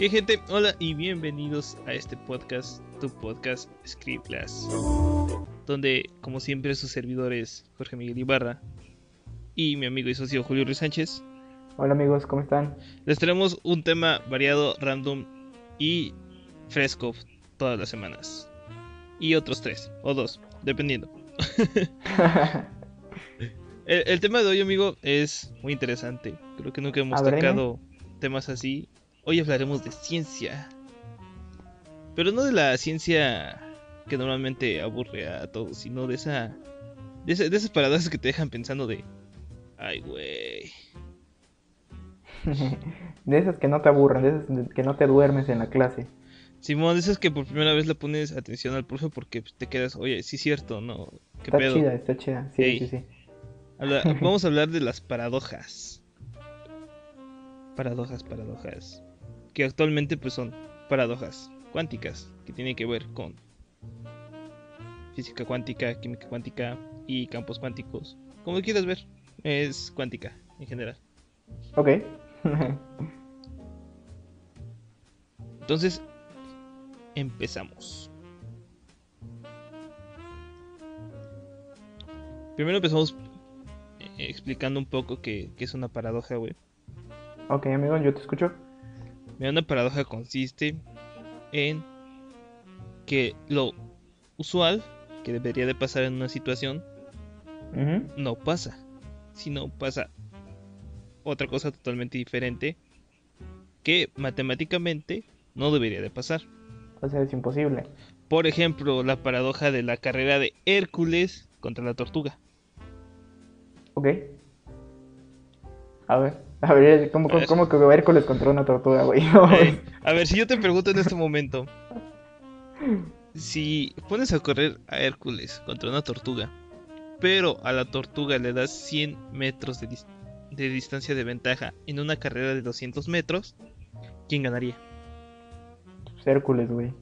¿Qué gente? Hola y bienvenidos a este podcast, tu podcast Scriptlas, donde como siempre sus servidores Jorge Miguel Ibarra y mi amigo y socio Julio Ruiz Sánchez. Hola amigos, ¿cómo están? Les traemos un tema variado, random y fresco todas las semanas. Y otros tres, o dos, dependiendo. el, el, tema de hoy, amigo, es muy interesante. Creo que nunca hemos tocado temas así Hoy hablaremos de ciencia. Pero no de la ciencia que normalmente aburre a todos, sino de esa. De, esas paradas que te dejan pensando de. Ay, güey. de esas que no te aburren, de esas que no te duermes en la clase. Simón, de esas que por primera vez le pones atención al profe porque te quedas, oye, sí es cierto, ¿no? ¿Qué está chida, está chida, sí, sí, sí. vamos a hablar de las paradojas. Paradojas, paradojas que actualmente pues son paradojas cuánticas, que tienen que ver con física cuántica, química cuántica y campos cuánticos. Como quieras ver, es cuántica en general. Ok. Entonces, empezamos. Primero empezamos eh, explicando un poco qué, qué es una paradoja, güey. Ok, amigo, yo te escucho. Una paradoja consiste en que lo usual que debería de pasar en una situación no pasa, sino pasa otra cosa totalmente diferente que matemáticamente no debería de pasar. O sea, es imposible. Por ejemplo, la paradoja de la carrera de Hércules contra la tortuga. Ok. A ver. A ver, ¿cómo, cómo, que Hércules contra una tortuga, güey? a ver, si yo te pregunto en este momento, si pones a correr a Hércules contra una tortuga, pero a la tortuga le das 100 metros de, de distancia de ventaja en una carrera de 200 metros, ¿quién ganaría? Pues Hércules, güey.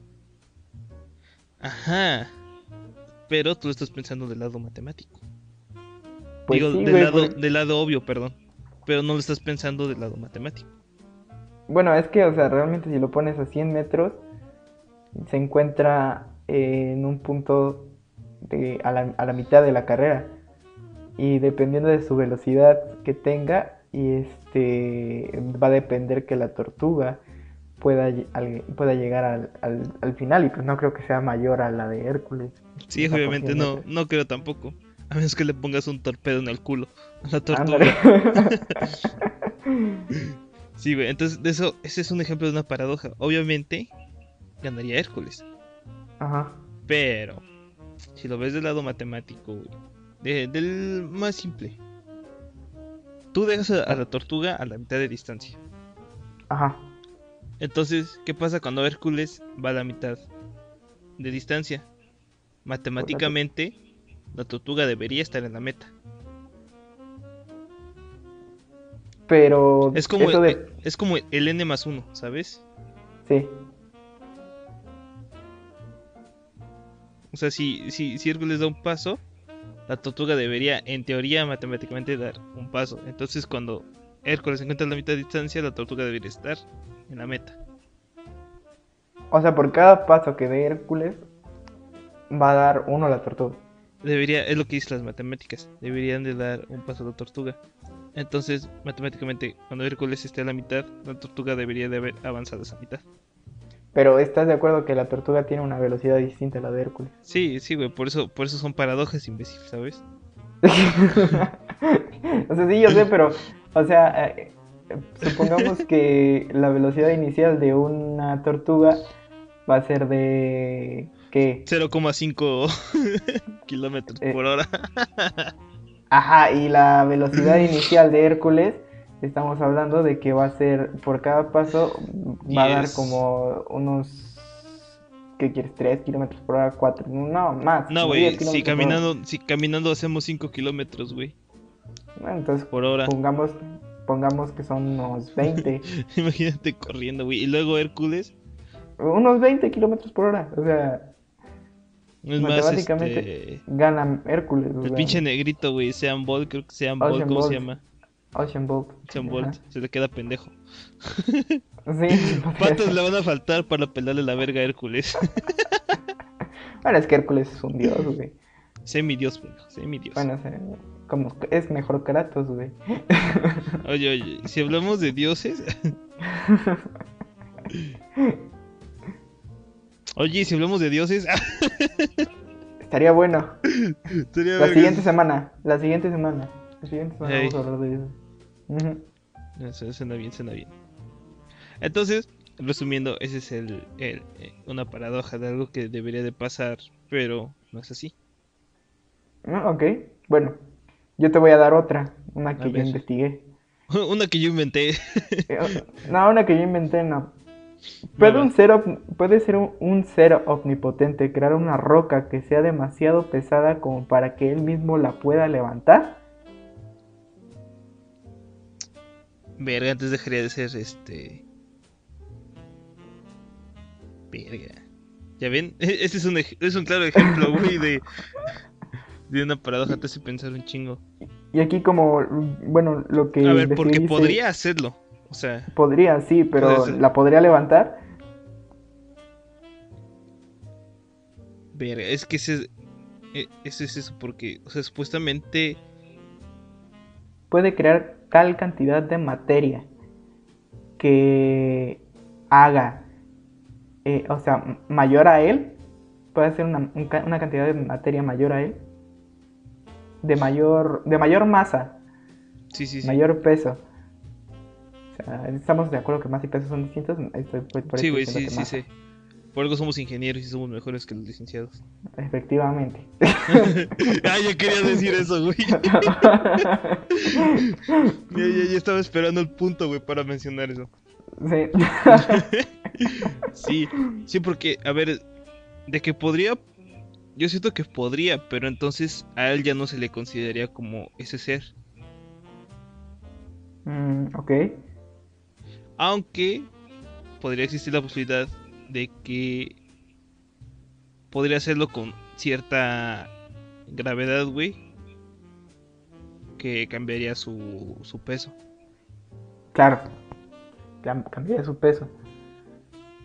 Ajá. Pero tú lo estás pensando del lado matemático. Pues Digo, del, lado, del lado obvio, perdón pero no lo estás pensando del lado matemático. Bueno, es que, o sea, realmente si lo pones a 100 metros, se encuentra en un punto de, a, la, a la mitad de la carrera. Y dependiendo de su velocidad que tenga, y este va a depender que la tortuga pueda, pueda llegar al, al, final y pues no creo que sea mayor a la de Hércules. Sí, obviamente no, no creo tampoco. A menos que le pongas un torpedo en el culo la tortuga. sí, güey. Entonces, de eso, ese es un ejemplo de una paradoja. Obviamente, ganaría Hércules. Ajá. Pero, si lo ves del lado matemático, güey, del más simple. Tú dejas a, la tortuga a la mitad de distancia. Ajá. Entonces, ¿qué pasa cuando Hércules va a la mitad de distancia? Matemáticamente, la tortuga debería estar en la meta. Pero es como, el, es como el n más 1, ¿sabes? Sí. O sea, si, si, si Hércules da un paso, la tortuga debería, en teoría, matemáticamente dar un paso. Entonces, cuando Hércules encuentra la mitad de distancia, la tortuga debería estar en la meta. O sea, por cada paso que dé Hércules, va a dar uno a la tortuga. Debería, es lo que dicen las matemáticas, deberían de dar un paso a la tortuga. Entonces, matemáticamente, cuando Hércules esté a la mitad, la tortuga debería de haber avanzado a esa mitad. Pero ¿estás de acuerdo que la tortuga tiene una velocidad distinta a la de Hércules? Sí, sí, güey, por eso, por eso son paradojas, imbécil, ¿sabes? o sea, sí, yo sé, pero, o sea, eh, supongamos que la velocidad inicial de una tortuga va a ser de ¿Qué? 0,5 kilómetros por hora. Ajá, y la velocidad inicial de Hércules, estamos hablando de que va a ser, por cada paso, va a dar como unos ¿qué quieres? ¿3 kilómetros por hora? ¿4? No, más. No, güey, si caminando, si caminando hacemos 5 kilómetros, güey. Bueno, entonces, por hora. Pongamos, pongamos que son unos 20. Imagínate corriendo, güey. Y luego Hércules. Unos 20 kilómetros por hora, o sea. Es Matemáticamente este... gana Hércules. El pinche negrito, güey, Sean Bolt, creo que Sean Bolt, ¿cómo se llama? Ocean Bolt. Ocean Bolt, se le queda pendejo. Sí. Patas le van a faltar para pelarle la verga a Hércules. bueno, es que Hércules es un dios, güey. Semi-dios, güey. Semi-dios. Bueno, como es mejor Kratos, güey. Oye, oye, si hablamos de dioses. oye, si hablamos de dioses. Estaría bueno. la siguiente semana. La siguiente semana. La siguiente semana vamos a hablar de eso. Eso suena bien, suena bien. Entonces, resumiendo, ese es el, el, eh, una paradoja de algo que debería de pasar, pero no es así. Ah, ok, bueno, yo te voy a dar otra, una que yo investigué. una que yo inventé. Eh, no, una que yo inventé, no. ¿Puede, un ser puede ser un, ser omnipotente crear una roca que sea demasiado pesada como para que él mismo la pueda levantar? Verga, antes dejaría de ser este. Verga. ¿Ya ven? Este es un, es un claro ejemplo, güey, de, de una paradoja. Te hace pensar un chingo. Y aquí, como, bueno, lo que. A ver, porque podría hacerlo. O sea. Podría, sí, pero ¿la podría levantar? Verga, es que ese, e, ese es eso, porque, o sea, supuestamente. Puede crear tal cantidad de materia que haga, eh, o sea, mayor a él, puede ser una, una, cantidad de materia mayor a él, de mayor, de mayor masa, sí, sí, mayor peso. Sea, estamos de acuerdo que masa y peso son distintos. sí, güey, sí, sí, sí. Por algo somos ingenieros y somos mejores que los licenciados. Efectivamente. ah, ya quería decir eso, güey. ya, ya, estaba esperando el punto, güey, para mencionar eso. Sí. sí, sí, porque, a ver, de que podría, yo siento que podría, pero entonces a él ya no se le consideraría como ese ser. Mm, ok. Aunque podría existir la posibilidad de que podría hacerlo con cierta gravedad, güey, que cambiaría su, su peso. Claro, cambiaría su peso.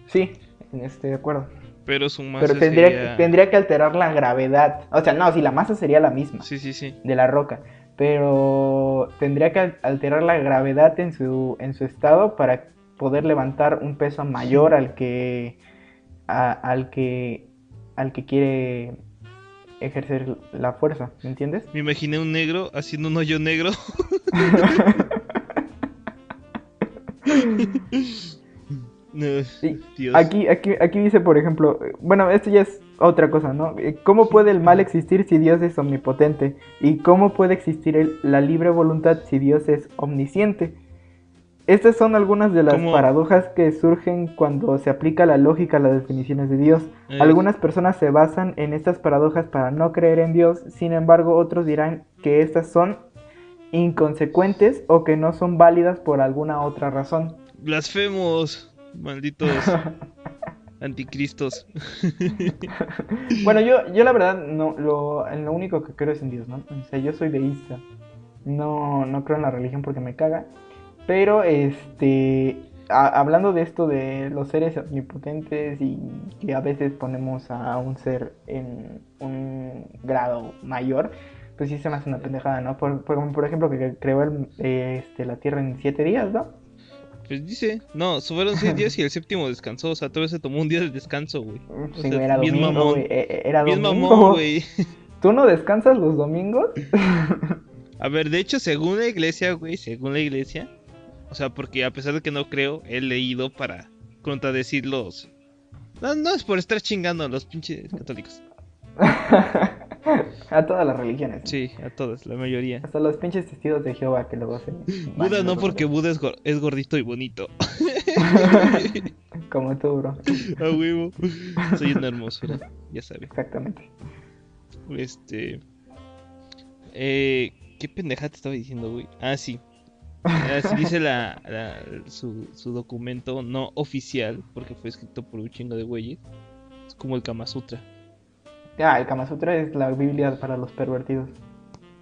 Sí, estoy de acuerdo. Pero su masa Pero tendría, tendría que alterar la gravedad. O sea, no, si la masa sería la misma. Sí, sí, sí. De la roca. Pero tendría que alterar la gravedad en su, en su estado para poder levantar un peso mayor al que al que al que quiere ejercer la fuerza, ¿me entiendes? Me imaginé un negro haciendo un hoyo negro. Aquí, aquí, aquí dice, por ejemplo, bueno, esto ya es otra cosa, ¿no? ¿Cómo puede el mal existir si Dios es omnipotente? ¿Y cómo puede existir la libre voluntad si Dios es omnisciente? Estas son algunas de las paradojas que surgen cuando se aplica la lógica a las definiciones de Dios. Eh. Algunas personas se basan en estas paradojas para no creer en Dios, sin embargo otros dirán que estas son inconsecuentes o que no son válidas por alguna otra razón. Blasfemos, malditos anticristos. bueno, yo, yo la verdad no lo, lo único que creo es en Dios, ¿no? O sea, yo soy deísta. No, no creo en la religión porque me caga. Pero este hablando de esto de los seres omnipotentes y que a veces ponemos a un ser en un grado mayor, pues sí se me hace una pendejada, ¿no? Por, por, ejemplo, que creó el, este, la Tierra en siete días, ¿no? Pues dice, no, fueron seis días y el séptimo descansó, o sea, todo se tomó un día de descanso, güey. Sí, era domingo, güey. E, e, era domingo. güey. ¿Tú no descansas los domingos? a ver, de hecho, según la iglesia, güey, según la iglesia, o sea, porque a pesar de que no creo, he leído para contradecir los... No, no es por estar chingando a los pinches católicos. a todas las religiones. Sí, a todas, la mayoría. Hasta los pinches testigos de Jehová que luego hacen. Buda no, porque Buda es, gordito y bonito. Como tú, bro. A huevo. Soy una hermosura, ya sabes. Exactamente. Este. Eh, ¿Qué pendeja te estaba diciendo, güey? Ah, sí. Así dice la, su, su, documento no oficial, porque fue escrito por un chingo de güeyes. Es como el Kama Sutra. Ah, el Kama Sutra es la Biblia para los pervertidos.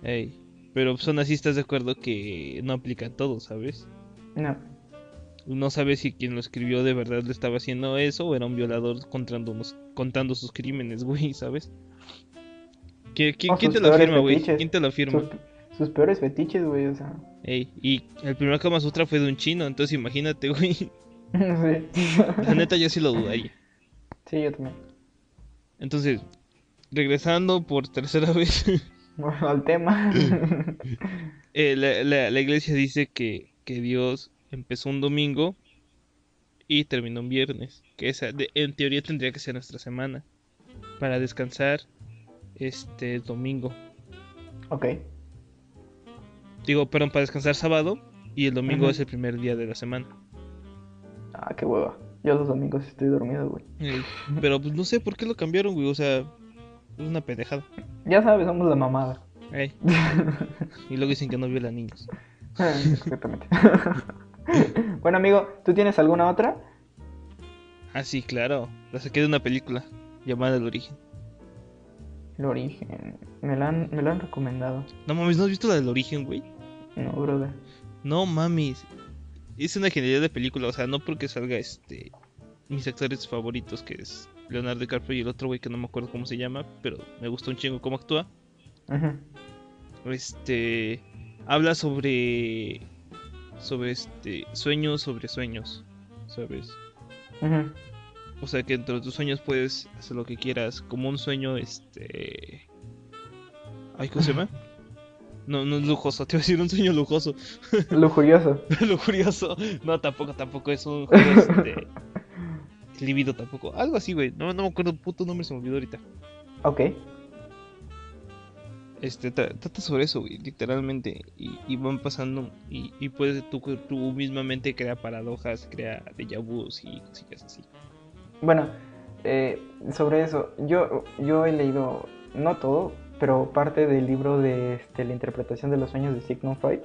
Ey, pero son así, ¿estás de acuerdo que no aplica todo, ¿sabes? No. no sabe si quien lo escribió de verdad le estaba haciendo eso o era un violador contando, contando sus crímenes, güey, ¿sabes? ¿Quién, te lo afirma, güey? ¿Quién te lo afirma? Sus, peores fetiches, güey, o sea. Ey, y el primer Kama Sutra fue de un chino, entonces imagínate, güey. sí. La neta, yo sí lo dudaría. Sí, yo también. Entonces, regresando por tercera vez. al tema. Eh, la, iglesia dice que, que Dios empezó un domingo y terminó un viernes. Que esa, en teoría tendría que ser nuestra semana. Para descansar este domingo. Ok. Digo, perdón, para descansar sábado y el domingo es el primer día de la semana. Ah, qué hueva. Yo los domingos estoy dormido, güey. pero pues no sé por qué lo cambiaron, güey. O sea, es una pendejada. Ya sabes, somos la mamada. y luego dicen que no viola niños. Exactamente. bueno, amigo, ¿tú tienes alguna otra? Ah, sí, claro. La saqué de una película llamada El Origen. El Origen. Me la han, me la han recomendado. No mames, ¿no has visto la del Origen, güey? No, brother. No mames. Es una genialidad de película, o sea, no porque salga este. Mis actores favoritos, que es Leonardo DiCaprio y el otro güey que no me acuerdo cómo se llama, pero me gusta un chingo cómo actúa. Ajá. Este. Habla sobre. Sobre este. Sueños sobre sueños. ¿Sabes? Ajá. O sea que entre tus sueños puedes hacer lo que quieras. Como un sueño, este. Ay, ¿cómo se llama? No, no es lujoso, te voy a decir un sueño lujoso. Lujurioso. Lujurioso. No, tampoco, tampoco es un juego este. Libido tampoco. Algo así, güey. No, no me acuerdo, puto nombre se me olvidó ahorita. Ok. Este, trata sobre eso, güey, literalmente. Y, van pasando. Y, y puedes, tú, tú misma mente crea paradojas, crea déjà vus y cosillas así. Bueno, eh, sobre eso, yo, yo he leído, no todo, pero parte del libro de este, la interpretación de los sueños de Sigmund Freud.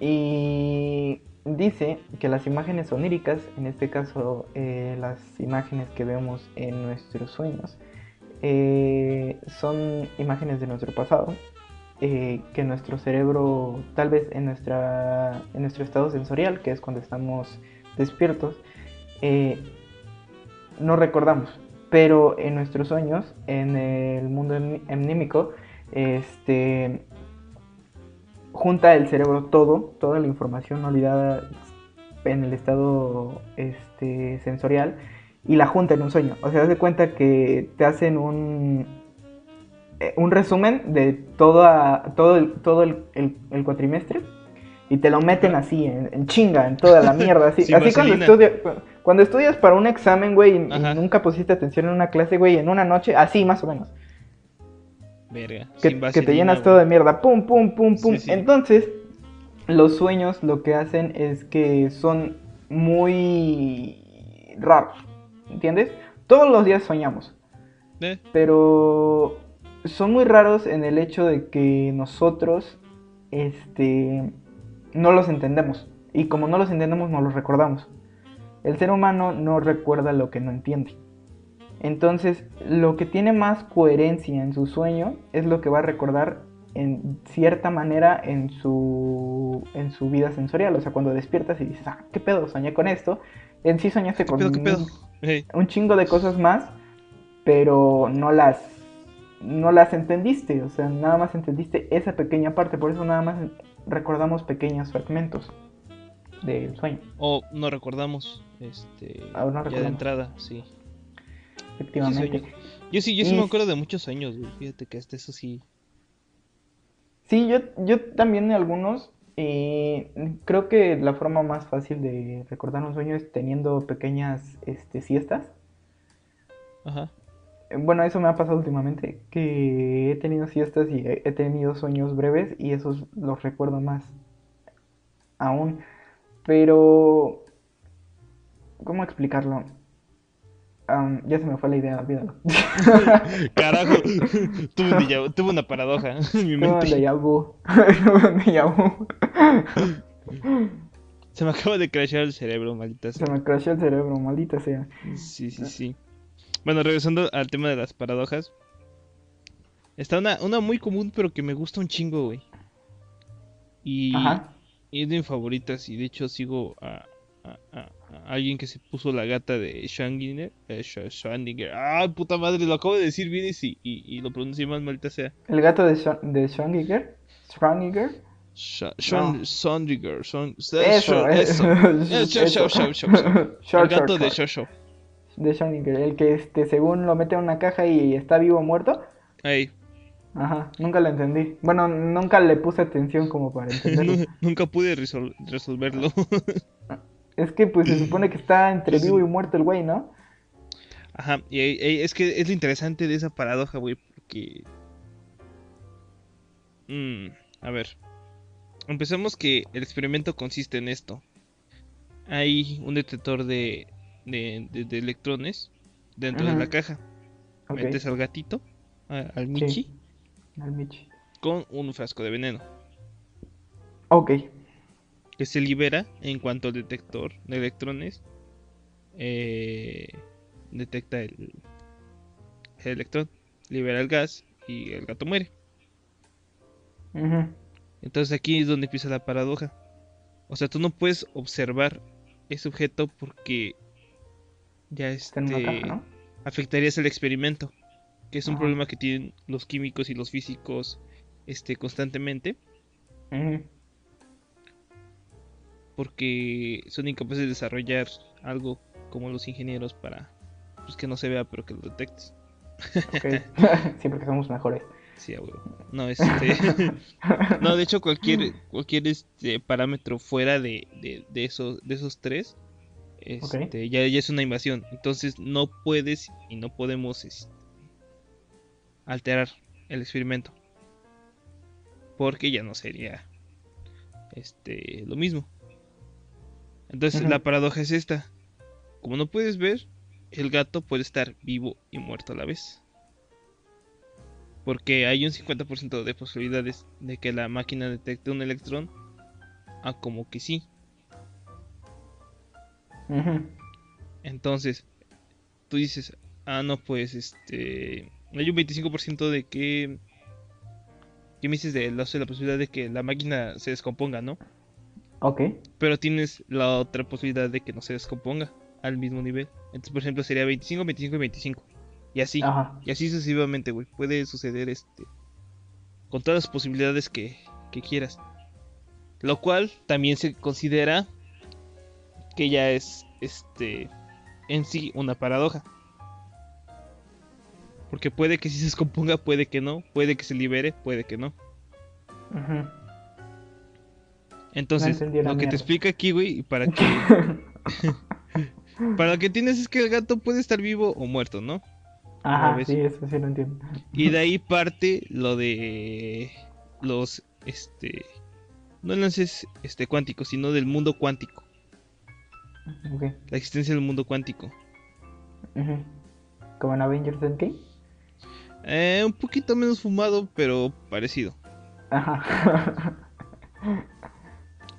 Y dice que las imágenes oníricas, en este caso eh, las imágenes que vemos en nuestros sueños, eh, son imágenes de nuestro pasado, que nuestro cerebro, tal vez en, nuestra, en nuestro estado sensorial, que es cuando estamos despiertos, no recordamos. Pero en nuestros sueños, en el mundo emnímico, este, junta el cerebro todo, toda la información olvidada en el estado este, sensorial y la junta en un sueño. O sea, das de cuenta que te hacen un, eh, un resumen de toda, todo, el, todo el, el, cuatrimestre y te lo meten así, en, chinga, en toda la mierda. Así, así cuando, estudia, cuando estudias para un examen, güey, y, nunca pusiste atención en una clase, güey, en una noche, así más o menos. Verga. Que, te llenas todo de mierda. Pum, pum, pum, pum. Entonces, los sueños lo que hacen es que son muy raros. ¿Entiendes? Todos los días soñamos. ¿Eh? Pero son muy raros en el hecho de que nosotros este no los entendemos. Y como no los entendemos, no los recordamos. El ser humano no recuerda lo que no entiende. Entonces, lo que tiene más coherencia en su sueño es lo que va a recordar en cierta manera en su, en su vida sensorial. O sea, cuando despiertas y dices, ah, ¿qué pedo? Soñé con esto. En sí soñaste con Un, chingo de cosas más, pero no las, no las entendiste. O sea, nada más entendiste esa pequeña parte. Por eso nada más recordamos pequeños fragmentos del sueño. O no recordamos, este, ya de entrada, sí. Efectivamente. yo sí, yo sí me acuerdo de muchos años, fíjate que hasta eso sí. Sí, yo, yo también de algunos, y creo que la forma más fácil de recordar un sueño es teniendo pequeñas este, siestas. Ajá. Bueno, eso me ha pasado últimamente, que he tenido siestas y he tenido sueños breves y esos los recuerdo más aún. Pero, ¿cómo explicarlo? Ya se me fue la idea, olvídalo. Carajo, tuve, tuve, una paradoja en mi mente. Se me acaba de crashear el cerebro, maldita sea. Se me crasheó el cerebro, maldita sea. Sí, sí, sí. Bueno, regresando al tema de las paradojas. Está una, una muy común, pero que me gusta un chingo, güey. Y, Ajá. y es de mis favoritas. Y de hecho sigo a, alguien que se puso la gata de Schrödinger. Eh, Ah, puta madre, lo acabo de decir bien y, y, lo pronuncié más maldita sea. ¿El gato de, de Schrödinger? ¿Schrödinger? Schrödinger. Eso, eso. El gato de Shosho. De Schrödinger, el que este, según lo mete en una caja y está vivo o muerto. Ahí. Ajá, nunca lo entendí. Bueno, nunca le puse atención como para entenderlo. nunca pude resolverlo. Es que pues se supone que está entre vivo y muerto el güey, ¿no? Ajá, y, es que es lo interesante de esa paradoja, güey, porque... Mm, a ver. Empezamos que el experimento consiste en esto. Hay un detector de, de, electrones dentro de la caja. Metes al gatito, al Michi, al Michi, con un frasco de veneno. Ok que se libera en cuanto el detector de electrones eh, detecta el, electrón, libera el gas y el gato muere. Entonces aquí es donde empieza la paradoja. O sea, tú no puedes observar ese objeto porque ya este, afectarías el experimento, que es un problema que tienen los químicos y los físicos este, constantemente porque son incapaces de desarrollar algo como los ingenieros para pues, que no se vea pero que lo detectes. Siempre que somos mejores. Sí, No, este... no, de hecho cualquier cualquier este parámetro fuera de, de, esos de esos tres este, ya, ya es una invasión. Entonces no puedes y no podemos este, alterar el experimento. Porque ya no sería este lo mismo. Entonces la paradoja es esta. Como no puedes ver, el gato puede estar vivo y muerto a la vez. Porque hay un 50% de posibilidades de que la máquina detecte un electrón a como que sí. Entonces, tú dices, ah, no, pues este. Hay un 25% de que. ¿Qué me dices de la posibilidad de que la máquina se descomponga, no? Ok. Pero tienes la otra posibilidad de que no se descomponga al mismo nivel. Entonces, por ejemplo, sería 25, 25 y 25. Y así. Y así sucesivamente, güey. Puede suceder este. Con todas las posibilidades que, que quieras. Lo cual también se considera que ya es este en sí una paradoja. Porque puede que si se descomponga, puede que no, puede que se libere, puede que no. Ajá. Entonces, lo que te explica aquí, güey, para que... para lo que tienes es que el gato puede estar vivo o muerto, ¿no? Ajá, sí, eso sí lo entiendo. Y de ahí parte lo de los, este... No enlaces este, cuánticos, sino del mundo cuántico. Okay. La existencia del mundo cuántico. ¿Como en Avengers Endgame? Eh, un poquito menos fumado, pero parecido. Ajá.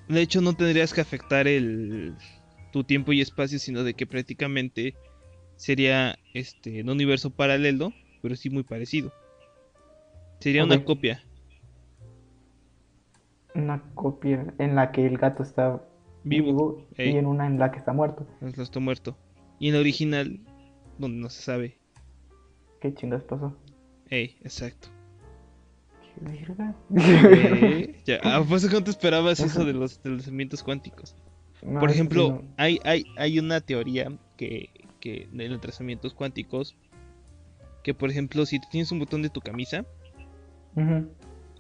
De hecho, no tendrías que afectar el, tu tiempo y espacio, sino de que prácticamente sería este un universo paralelo, pero sí muy parecido. Sería una copia. Una copia en la que el gato está vivo, y en una en la que está muerto. Está muerto. Y en la original, donde no se sabe. ¿Qué chingas pasó? Ey, exacto. Eh, ya, ¿A pues, cuánto esperabas eso de los desplazamientos cuánticos? Por ejemplo, hay, hay, hay una teoría que, que de los trazamientos cuánticos que, por ejemplo, si tienes un botón de tu camisa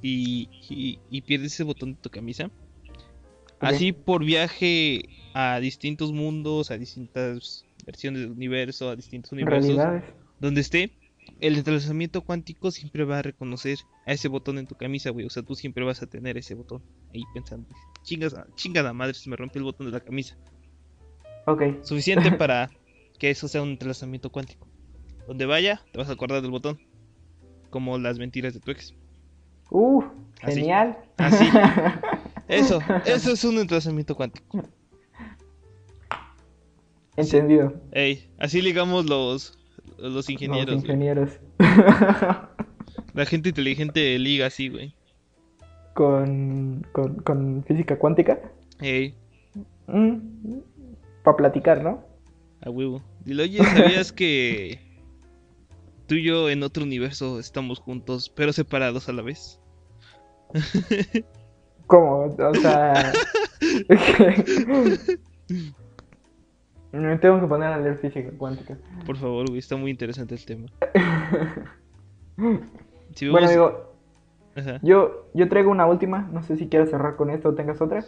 y, y, pierdes ese botón de tu camisa, así por viaje a distintos mundos, a distintas versiones del universo, a distintos universos, donde esté, el desplazamiento cuántico siempre va a reconocer a ese botón en tu camisa, güey. O sea, tú siempre vas a tener ese botón ahí pensando. Chingas, chingada madre, se me rompe el botón de la camisa. Ok. Suficiente para que eso sea un entrelazamiento cuántico. Donde vaya, te vas a acordar del botón. Como las mentiras de tu ex. Uh, genial. Así. Eso, eso es un entrelazamiento cuántico. Entendido. Ey, así ligamos los, los ingenieros. Los ingenieros. La gente inteligente liga así, güey. Con, con, con física cuántica. Hey. Mm, para platicar, ¿no? A huevo. Dile, oye, ¿sabías que tú y yo en otro universo estamos juntos, pero separados a la vez? ¿Cómo? O sea... Me tengo que poner a leer física cuántica. Por favor, güey, está muy interesante el tema. Bueno, amigo, yo, yo traigo una última. No sé si quieres cerrar con esto o tengas otra.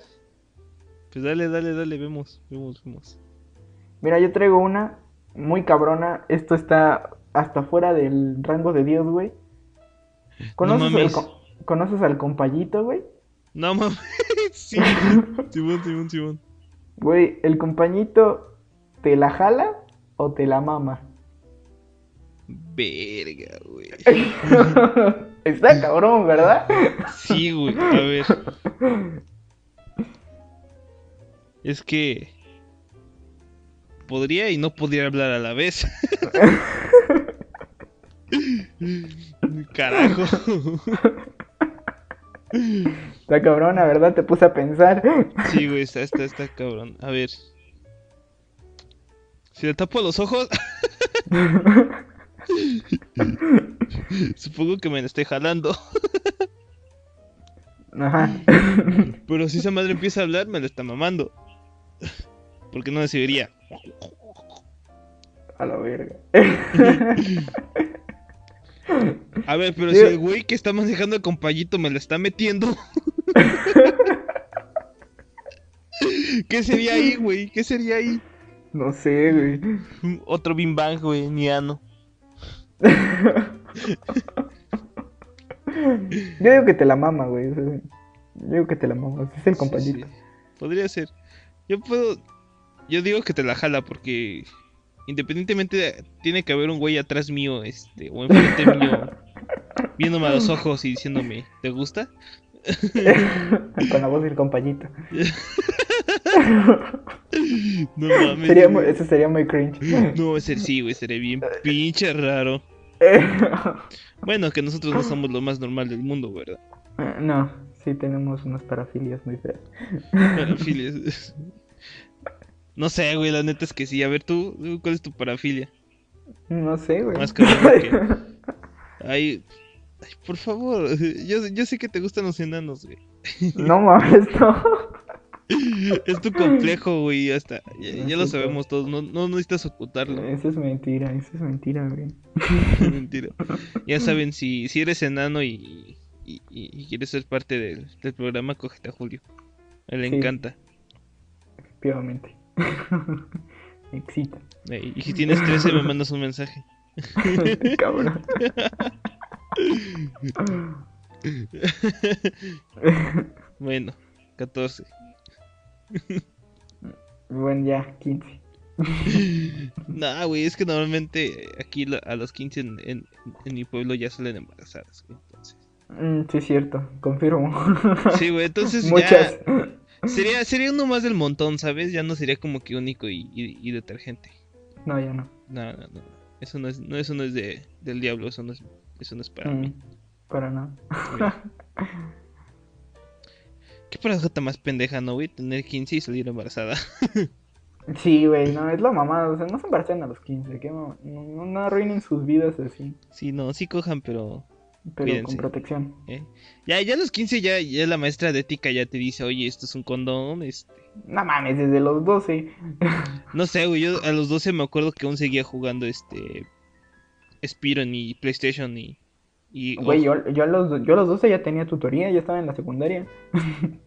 Pues dale, dale, dale, vemos, vemos, vemos. Mira, yo traigo una muy cabrona. Esto está hasta fuera del rango de Dios, güey. ¿Conoces, ¿Conoces al compayito, güey? No mames, sí. Simón, Simón, Simón. Güey, el compañito te la jala o te la mama. Verga, güey. Está cabrón, ¿verdad? Sí, güey. A ver. Es que podría y no podría hablar a la vez. Carajo. Está cabrón, la verdad, te puse a pensar. Sí, güey, está, está, está cabrón. A ver. Si le tapo los ojos. Supongo que me la estoy jalando. Ajá. Pero si esa madre empieza a hablar, me la está mamando. Porque no decidiría. A la verga. A ver, pero si el güey que está manejando el compayito me la está metiendo. ¿Qué sería ahí, güey? ¿Qué sería ahí? No sé, güey. Otro bim bang, güey, niano. Yo digo que te la mama, güey. Yo digo que te la mama. Es el compañito. Podría ser. Yo puedo. Yo digo que te la jala porque. Independientemente, tiene que haber un güey atrás mío, este, o enfrente mío, viéndome a los ojos y diciéndome, ¿te gusta? Con la voz del compañito. no mames. Sería eso sería muy cringe. No, ese sí, güey, sería bien pinche raro. bueno, que nosotros no somos lo más normal del mundo, ¿verdad? No, sí tenemos unas parafilias muy feas. Parafilias. No sé, güey, la neta es que sí. A ver, tú, ¿cuál es tu parafilia? No sé, güey. Más que... Ay, ay, por favor, yo, yo sé que te gustan los enanos, güey. No mames, no. Es tu complejo, güey, hasta. Ya, lo sabemos todos, no, no necesitas ocultarlo. Eso es mentira, eso es mentira, güey. Mentira. Ya saben, si, si eres enano y, y, y quieres ser parte del, del, programa, cógete a Julio. A él le encanta. Efectivamente. Me excita. Y si tienes 13, me mandas un mensaje. Cabrón. bueno, 14. Bueno, ya, 15. no, güey, es que normalmente aquí a los 15 en, en, mi pueblo ya salen embarazadas, entonces. Mm, sí, es cierto, confirmo. Sí, güey, entonces Muchas. Sería, sería uno más del montón, ¿sabes? Ya no sería como que único y, y, detergente. No, ya no. No, no, no. Eso no es, no, eso no es de, del diablo, eso no es, eso no es para mm, mí. Para nada. Qué paradoja más pendeja, ¿no, güey? Tener 15 y salir embarazada. sí, güey, no, es la mamada. O sea, no se embaracen a los 15. Que no, no, no arruinen sus vidas así. Sí, no, sí cojan, pero pero con protección. ¿Eh? Ya, ya a los 15 ya, ya la maestra de ética ya te dice, oye, esto es un condón, este... No mames, desde los 12. no sé, güey, yo a los 12 me acuerdo que aún seguía jugando este... Spiron y PlayStation y... y güey, yo, yo, a los, yo a los 12 ya tenía tutoría, ya estaba en la secundaria.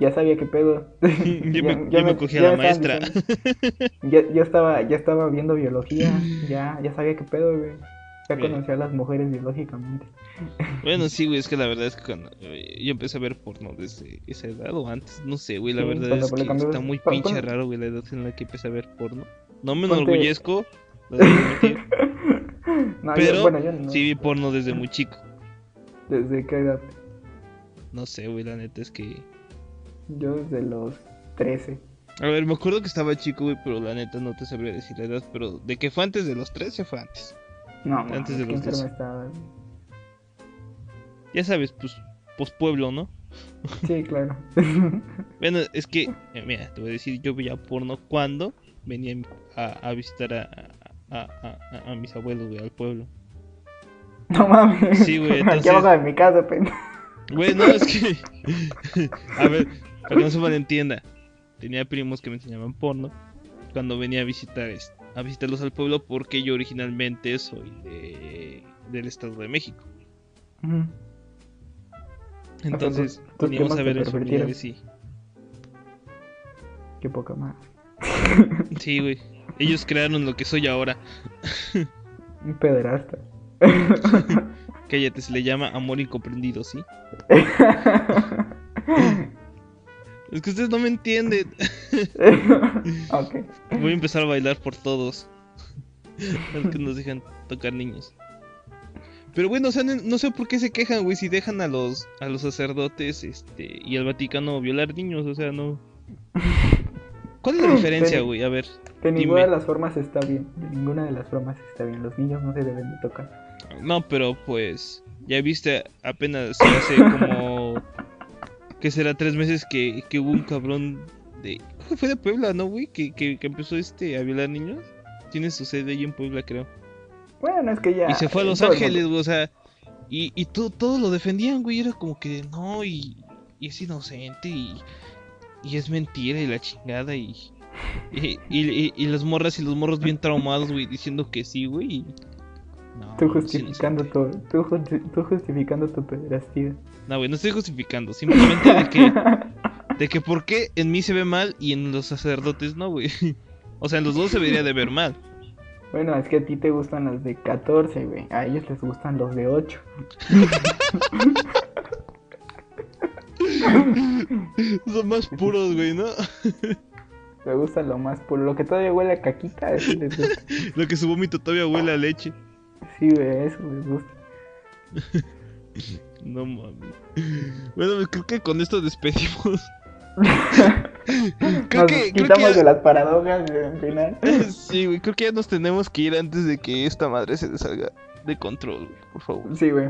ya sabía qué pedo. yo, me, ya, me, cogí a la maestra. ya, ya, estaba, ya estaba viendo biología, ya, ya sabía qué pedo, güey. Ya conocía a las mujeres biológicamente. Bueno, sí, güey, es que la verdad es que cuando eh, yo empecé a ver porno desde esa edad o antes, no sé, güey, la verdad es que está muy pinche raro, güey, la edad en la que empecé a ver porno. No me enorgullezco, pero sí vi porno desde muy chico. ¿Desde qué edad? No sé, güey, la neta es que... Yo desde los 13. A ver, me acuerdo que estaba chico, güey, pero la neta no te sabría decir la edad, pero de que fue antes de los 13 fue antes. No, antes de los dos. Ya sabes, pues, pues pueblo, ¿no? Sí, claro. bueno, es que, eh, mira, te voy a decir, yo veía porno cuando venía a, visitar a, mis abuelos, güey, al pueblo. No mames. Sí, güey. Entonces... Abajo de mi casa, pendejo. Güey, no, es que. a ver, para que no se malentienda. Tenía primos que me enseñaban porno cuando venía a visitar a visitarlos al pueblo porque yo originalmente soy de, del Estado de México. Entonces, teníamos a ver el familiares, sí. Qué poca más. sí, güey. Ellos crearon lo que soy ahora. Un pederasta. Cállate, se le llama amor incomprendido, ¿sí? es que ustedes no me entienden. Voy a empezar a bailar por todos. Que nos dejan tocar niños. Pero bueno, o sea, no, sé por qué se quejan, güey, si dejan a los a los sacerdotes este y al Vaticano violar niños, o sea, no. ¿Cuál es la diferencia, güey? A ver. De ninguna de las formas está bien. De ninguna de las formas está bien. Los niños no se deben de tocar. No, pero pues. Ya viste, apenas hace como. Que será? Tres meses que, que hubo un cabrón de. Fue de Puebla, ¿no, güey? Que, que, que empezó este a violar niños. Tiene su sede ahí en Puebla, creo. Bueno, es que ya. Y se fue a Los Ángeles, güey, o sea. Y, y todos lo defendían, güey. Era como que no, y, y es inocente, y, y es mentira, y la chingada, y. Y, y, y, las morras y los morros bien traumados, güey, diciendo que sí, güey. No, tú justificando tu, tú, justificando tu pederastía. No, güey, no estoy justificando, simplemente de que de que por qué en mí se ve mal y en los sacerdotes no, güey. O sea, en los dos se debería de ver mal. Bueno, es que a ti te gustan las de 14, güey. A ellos les gustan los de 8. Son más puros, güey, ¿no? Me gusta lo más puro. Lo que todavía huele a caquita, eso les gusta. lo que su vómito todavía huele a leche. Sí, güey, eso les gusta. no mames. Bueno, creo que con esto despedimos. creo nos que, quitamos de las paradojas al final. sí, güey, creo que ya nos tenemos que ir antes de que esta madre se salga de control, güey, por favor. Sí, güey.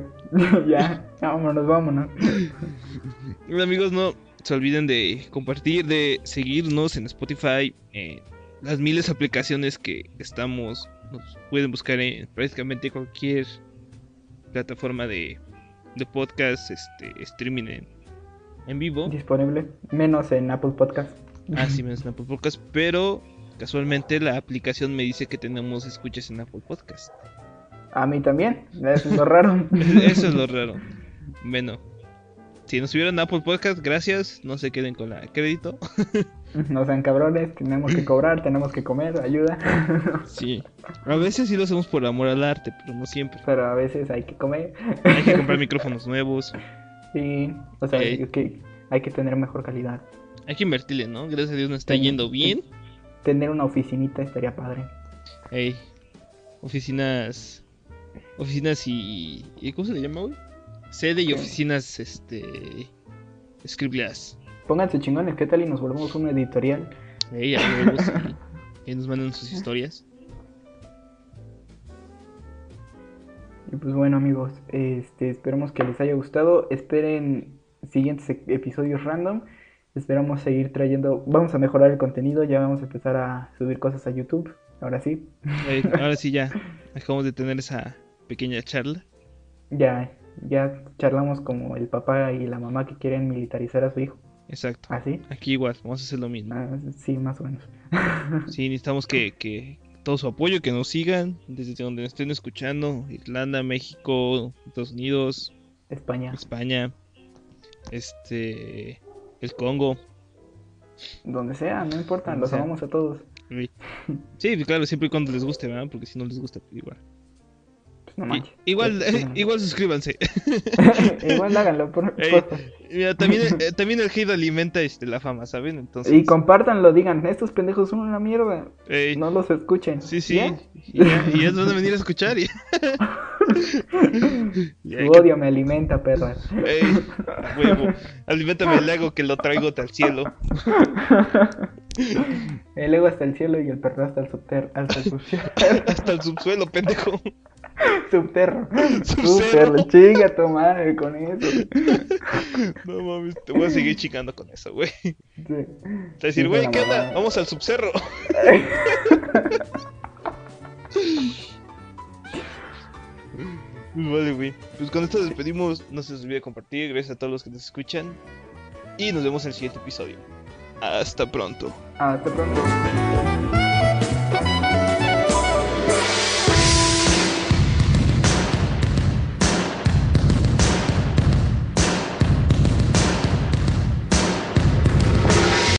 ya, vámonos, vámonos. Amigos, no se olviden de compartir, de seguirnos en Spotify, en las miles de aplicaciones que estamos nos pueden buscar en prácticamente cualquier plataforma de, de podcast, este, streaming en, en vivo. Disponible, menos en Apple Podcast. Ah, sí, menos en Apple Podcast, pero casualmente la aplicación me dice que tenemos escuchas en Apple Podcast. A mí también, eso es lo raro. eso es lo raro. Bueno, si nos subieron Apple Podcast, gracias. No se queden con la crédito. No sean cabrones, tenemos que cobrar, tenemos que comer, ayuda. Sí. A veces sí lo hacemos por amor al arte, pero no siempre. Pero a veces hay que comer. Hay que comprar micrófonos nuevos. Sí, o sea, hay que, hay que tener mejor calidad. Hay que invertirle, ¿no? Gracias a Dios nos está yendo bien. Tener una oficinita estaría padre. Ey, oficinas. Oficinas y. ¿Cómo se le llama, güey? Sede y oficinas, este. Scribblers. Pónganse chingones, ¿qué tal? Y nos volvemos una editorial. Ey, y, nos mandan sus historias. Y pues bueno amigos, este, esperamos que les haya gustado. Esperen siguientes e-, episodios random. Esperamos seguir trayendo, vamos a mejorar el contenido, ya vamos a empezar a subir cosas a YouTube. Ahora sí. ahora sí ya, acabamos de tener esa pequeña charla. Ya, ya charlamos como el papá y la mamá que quieren militarizar a su hijo. Exacto. ¿Ah, sí? Aquí igual, vamos a hacer lo mismo. Ah, sí, más o menos. sí, necesitamos que, que, todo su apoyo, que nos sigan desde donde nos estén escuchando. Irlanda, México, Estados Unidos. España. España. Este... El Congo. Donde sea, no importa, los amamos a todos. Sí, claro, siempre y cuando les guste, ¿verdad? Porque si no les gusta, pues igual. Igual, igual suscríbanse. igual háganlo, por, Mira, también, eh, también el hate alimenta este, la fama, ¿saben? Entonces... Y compártanlo, digan, estos pendejos son una mierda. No los escuchen. Sí, sí. Y, y, ellos van a venir a escuchar. Y... Su odio me alimenta, perra. huevo. Alimentame el ego que lo traigo hasta el cielo. El ego hasta el cielo y el perro hasta el, subter hasta el subsuelo. hasta el subsuelo, pendejo. Subterro. Subterro. Chinga tu madre con eso. No mames, te voy a seguir chingando con eso, güey. Sí. Te decir, güey, ¿qué onda? Vamos al subcerro. Vale, güey. Pues con esto nos despedimos. No se les olvide compartir. Gracias a todos los que nos escuchan. Y nos vemos en el siguiente episodio. Hasta pronto. Hasta pronto.